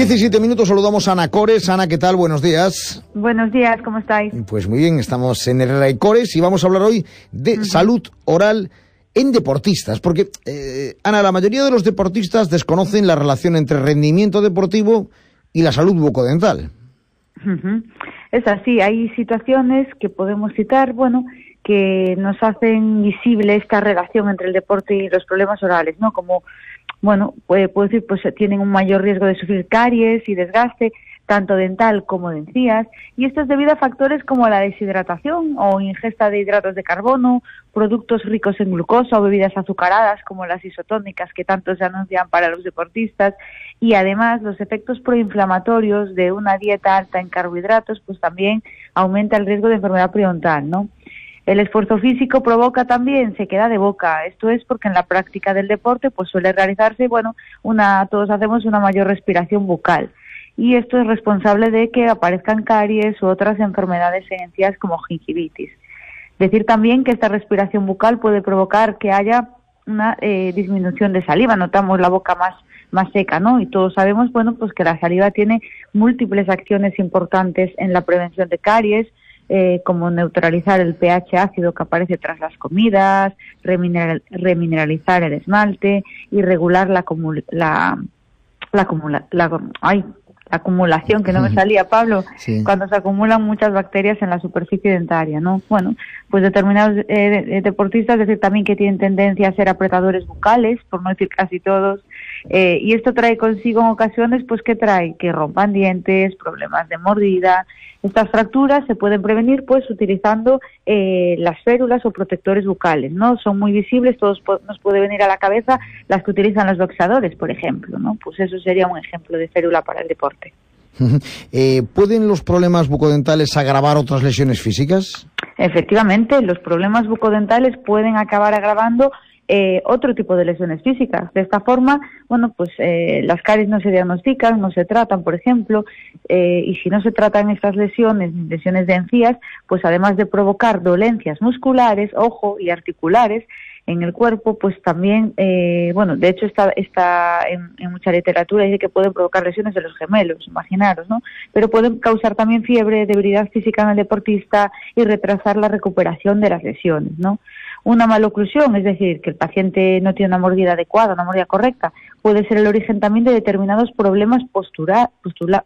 17 minutos, saludamos a Ana Cores. Ana, ¿qué tal? Buenos días. Buenos días, ¿cómo estáis? Pues muy bien, estamos en y Cores y vamos a hablar hoy de salud oral en deportistas, porque, eh, Ana, la mayoría de los deportistas desconocen la relación entre rendimiento deportivo y la salud bucodental. Es así, hay situaciones que podemos citar, bueno, que nos hacen visible esta relación entre el deporte y los problemas orales, ¿no? Como, bueno, puede, puedo decir, pues tienen un mayor riesgo de sufrir caries y desgaste, tanto dental como de encías, y esto es debido a factores como la deshidratación o ingesta de hidratos de carbono, productos ricos en glucosa o bebidas azucaradas como las isotónicas que tanto se anuncian para los deportistas, y además los efectos proinflamatorios de una dieta alta en carbohidratos, pues también aumenta el riesgo de enfermedad periodontal, ¿no? El esfuerzo físico provoca también se queda de boca. Esto es porque en la práctica del deporte pues suele realizarse, bueno, una todos hacemos una mayor respiración bucal y esto es responsable de que aparezcan caries u otras enfermedades esenciales como gingivitis. Decir también que esta respiración bucal puede provocar que haya una eh, disminución de saliva, notamos la boca más más seca, ¿no? Y todos sabemos, bueno, pues que la saliva tiene múltiples acciones importantes en la prevención de caries, eh, como neutralizar el pH ácido que aparece tras las comidas, remineralizar el esmalte y regular la, la, la, la, ay, acumulación, que no me salía, Pablo, cuando se acumulan muchas bacterias en la superficie dentaria, ¿no? Bueno, pues determinados eh, deportistas, decir también que tienen tendencia a ser apretadores bucales, por no decir casi todos, eh, y esto trae consigo en ocasiones, pues, ¿qué trae? Que rompan dientes, problemas de mordida. Estas fracturas se pueden prevenir, pues, utilizando eh, las férulas o protectores bucales, ¿no? Son muy visibles, todos nos puede venir a la cabeza las que utilizan los boxeadores, por ejemplo, ¿no? Pues eso sería un ejemplo de férula para el deporte. Eh, ¿Pueden los problemas bucodentales agravar otras lesiones físicas? Efectivamente, los problemas bucodentales pueden acabar agravando eh, otro tipo de lesiones físicas. De esta forma, bueno, pues eh, las caries no se diagnostican, no se tratan, por ejemplo, eh, y si no se tratan estas lesiones, lesiones de encías, pues además de provocar dolencias musculares, ojo, y articulares, en el cuerpo, pues también, bueno, de hecho está, está en, en, mucha literatura dice que pueden provocar lesiones de los gemelos, imaginaros, ¿no? Pero pueden causar también fiebre, debilidad física en el deportista y retrasar la recuperación de las lesiones, ¿no? una maloclusión, es decir, que el paciente no tiene una mordida adecuada, una mordida correcta, puede ser el origen también de determinados problemas postura,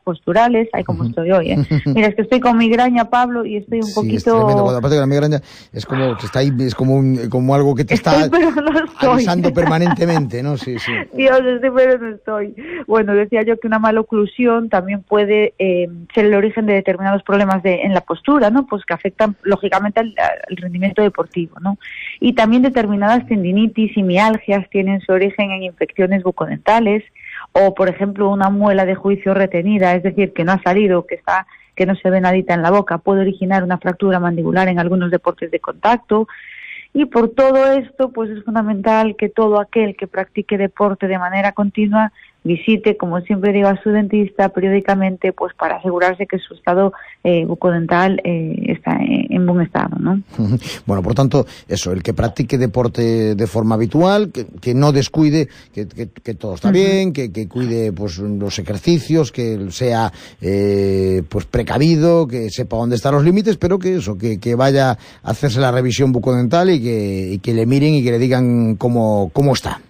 posturales. Ay, como estoy hoy, ¿eh? Mira, es que estoy con migraña, Pablo, y estoy un sí, poquito... Es tremendo. Cuando aparte que la migraña es como que está ahí, es como, un, como algo que te está avisando permanentemente, ¿no? Sí, sí. Dios, estoy, pero no estoy. Bueno, decía yo que una maloclusión también puede eh, ser el origen de determinados problemas de, en la postura, ¿no? Pues que afectan, lógicamente, al, al rendimiento deportivo, ¿no? Y también determinadas tendinitis y mialgias tienen su origen en infecciones bucales dentales o, por ejemplo, una muela de juicio retenida, es decir, que no ha salido, que está que no se ve nadita en la boca, puede originar una fractura mandibular en algunos deportes de contacto. Y por todo esto, pues es fundamental que todo aquel que practique deporte de manera continua visite, como siempre digo, a su dentista periódicamente, pues para asegurarse que su estado eh, bucodental eh, está en, buen estado, ¿no? Bueno, por tanto, eso, el que practique deporte de forma habitual, que, no descuide, que, todo está bien, que, cuide pues los ejercicios, que sea eh, pues precavido, que sepa dónde están los límites, pero que eso, que, vaya a hacerse la revisión bucodental y que, y que le miren y que le digan cómo, cómo está.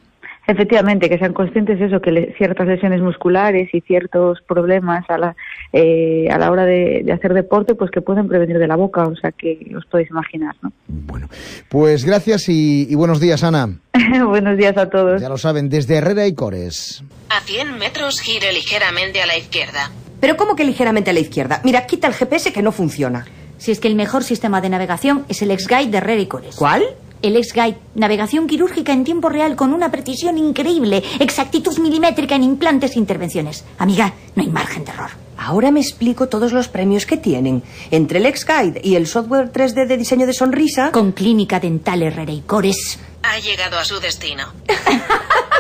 Efectivamente, que sean conscientes de eso, que ciertas lesiones musculares y ciertos problemas a la, eh, a la hora de, hacer deporte, pues que pueden prevenir de la boca, o sea que os podéis imaginar, ¿no? Bueno, pues gracias y, buenos días, Ana. buenos días a todos. Ya lo saben, desde Herrera y Cores. A 100 metros gire ligeramente a la izquierda. ¿Pero cómo que ligeramente a la izquierda? Mira, quita el GPS que no funciona. Si es que el mejor sistema de navegación es el X-Guide de Herrera y Cores. ¿Cuál? El X-Guide, navegación quirúrgica en tiempo real con una precisión increíble, exactitud milimétrica en implantes e intervenciones. Amiga, no hay margen de error. Ahora me explico todos los premios que tienen. Entre el X-Guide y el software 3D de diseño de sonrisa. Con Clínica Dental Herrera y Cores. Ha llegado a su destino.